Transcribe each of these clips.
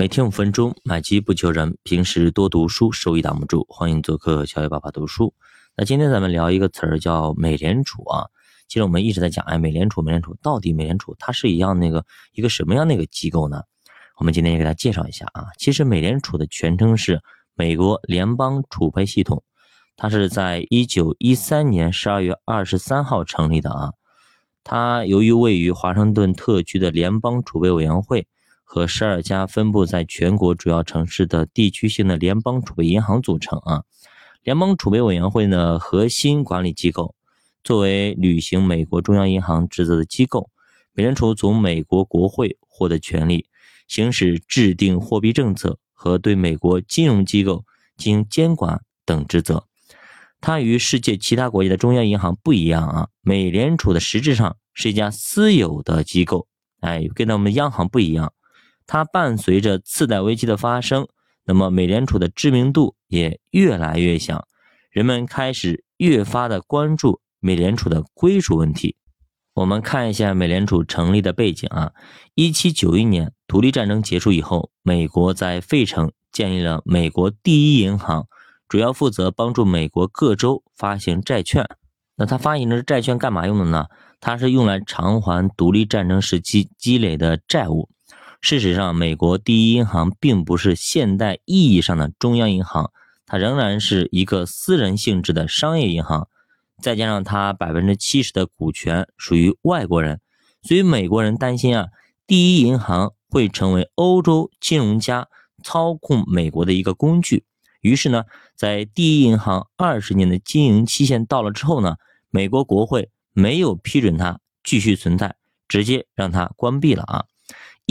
每天五分钟，买基不求人。平时多读书，收益挡不住。欢迎做客小野爸爸读书。那今天咱们聊一个词儿，叫美联储啊。其实我们一直在讲，哎，美联储，美联储到底美联储它是一样那个一个什么样的一个机构呢？我们今天也给大家介绍一下啊。其实美联储的全称是美国联邦储备系统，它是在一九一三年十二月二十三号成立的啊。它由于位于华盛顿特区的联邦储备委员会。和十二家分布在全国主要城市的地区性的联邦储备银行组成啊。联邦储备委员会呢，核心管理机构，作为履行美国中央银行职责的机构，美联储从美国国会获得权利，行使制定货币政策和对美国金融机构进行监管等职责。它与世界其他国家的中央银行不一样啊，美联储的实质上是一家私有的机构，哎，跟我们央行不一样。它伴随着次贷危机的发生，那么美联储的知名度也越来越响，人们开始越发的关注美联储的归属问题。我们看一下美联储成立的背景啊，一七九一年独立战争结束以后，美国在费城建立了美国第一银行，主要负责帮助美国各州发行债券。那它发行的债券干嘛用的呢？它是用来偿还独立战争时期积累的债务。事实上，美国第一银行并不是现代意义上的中央银行，它仍然是一个私人性质的商业银行。再加上它百分之七十的股权属于外国人，所以美国人担心啊，第一银行会成为欧洲金融家操控美国的一个工具。于是呢，在第一银行二十年的经营期限到了之后呢，美国国会没有批准它继续存在，直接让它关闭了啊。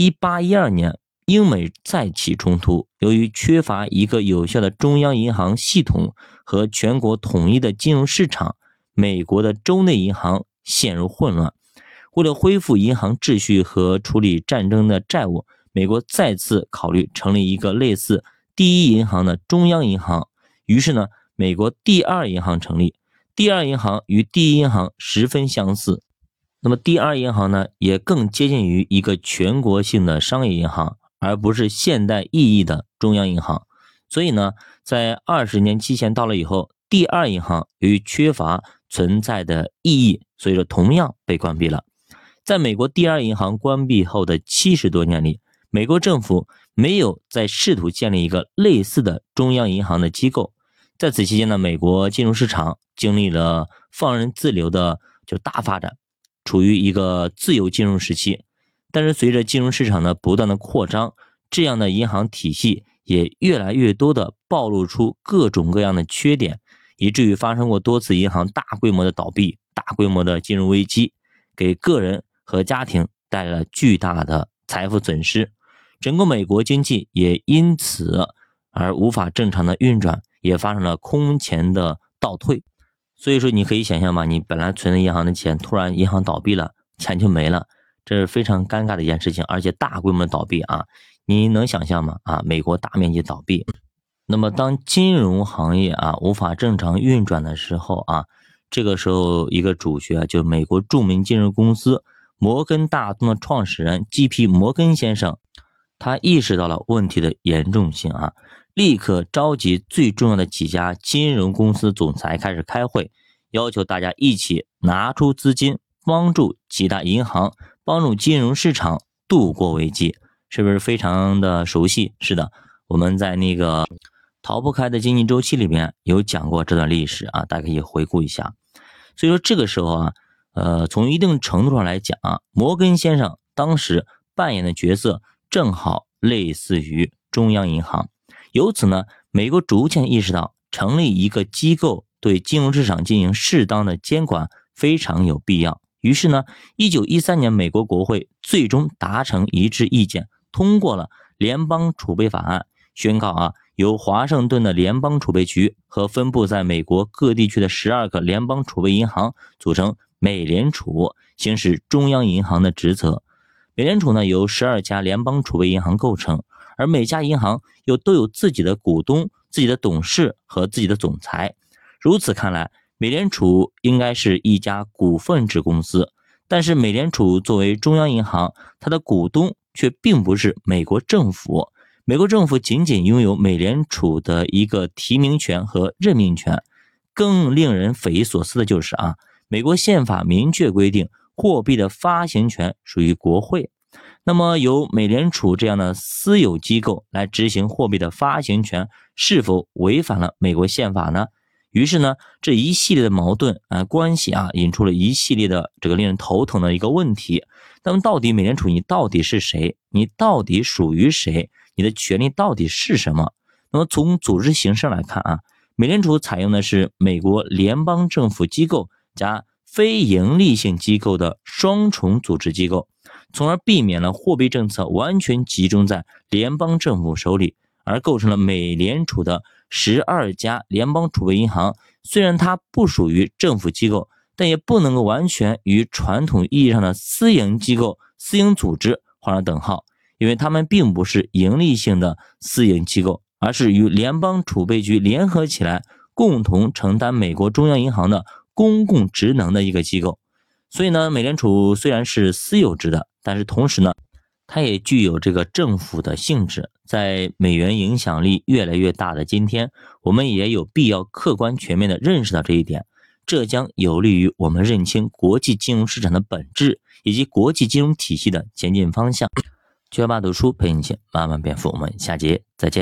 一八一二年，英美再起冲突。由于缺乏一个有效的中央银行系统和全国统一的金融市场，美国的州内银行陷入混乱。为了恢复银行秩序和处理战争的债务，美国再次考虑成立一个类似第一银行的中央银行。于是呢，美国第二银行成立。第二银行与第一银行十分相似。那么第二银行呢，也更接近于一个全国性的商业银行，而不是现代意义的中央银行。所以呢，在二十年期限到了以后，第二银行由于缺乏存在的意义，所以说同样被关闭了。在美国第二银行关闭后的七十多年里，美国政府没有再试图建立一个类似的中央银行的机构。在此期间呢，美国金融市场经历了放任自流的就大发展。处于一个自由金融时期，但是随着金融市场的不断的扩张，这样的银行体系也越来越多的暴露出各种各样的缺点，以至于发生过多次银行大规模的倒闭、大规模的金融危机，给个人和家庭带来了巨大的财富损失，整个美国经济也因此而无法正常的运转，也发生了空前的倒退。所以说，你可以想象嘛，你本来存在银行的钱，突然银行倒闭了，钱就没了，这是非常尴尬的一件事情，而且大规模倒闭啊，你能想象吗？啊，美国大面积倒闭，那么当金融行业啊无法正常运转的时候啊，这个时候一个主角就美国著名金融公司摩根大通的创始人 G.P. 摩根先生，他意识到了问题的严重性啊。立刻召集最重要的几家金融公司总裁开始开会，要求大家一起拿出资金，帮助几大银行，帮助金融市场度过危机，是不是非常的熟悉？是的，我们在那个逃不开的经济周期里面有讲过这段历史啊，大家可以回顾一下。所以说这个时候啊，呃，从一定程度上来讲啊，摩根先生当时扮演的角色正好类似于中央银行。由此呢，美国逐渐意识到成立一个机构对金融市场进行适当的监管非常有必要。于是呢，一九一三年，美国国会最终达成一致意见，通过了《联邦储备法案》，宣告啊，由华盛顿的联邦储备局和分布在美国各地区的十二个联邦储备银行组成美联储，行使中央银行的职责。美联储呢，由十二家联邦储备银行构成。而每家银行又都有自己的股东、自己的董事和自己的总裁。如此看来，美联储应该是一家股份制公司。但是，美联储作为中央银行，它的股东却并不是美国政府。美国政府仅仅拥有美联储的一个提名权和任命权。更令人匪夷所思的就是啊，美国宪法明确规定，货币的发行权属于国会。那么，由美联储这样的私有机构来执行货币的发行权，是否违反了美国宪法呢？于是呢，这一系列的矛盾啊关系啊，引出了一系列的这个令人头疼的一个问题。那么，到底美联储你到底是谁？你到底属于谁？你的权利到底是什么？那么，从组织形式来看啊，美联储采用的是美国联邦政府机构加非营利性机构的双重组织机构。从而避免了货币政策完全集中在联邦政府手里，而构成了美联储的十二家联邦储备银行。虽然它不属于政府机构，但也不能够完全与传统意义上的私营机构、私营组织画上等号，因为它们并不是盈利性的私营机构，而是与联邦储备局联合起来，共同承担美国中央银行的公共职能的一个机构。所以呢，美联储虽然是私有制的。但是同时呢，它也具有这个政府的性质。在美元影响力越来越大的今天，我们也有必要客观全面的认识到这一点。这将有利于我们认清国际金融市场的本质以及国际金融体系的前进方向。九八读书陪你一起慢慢变富，我们下节再见。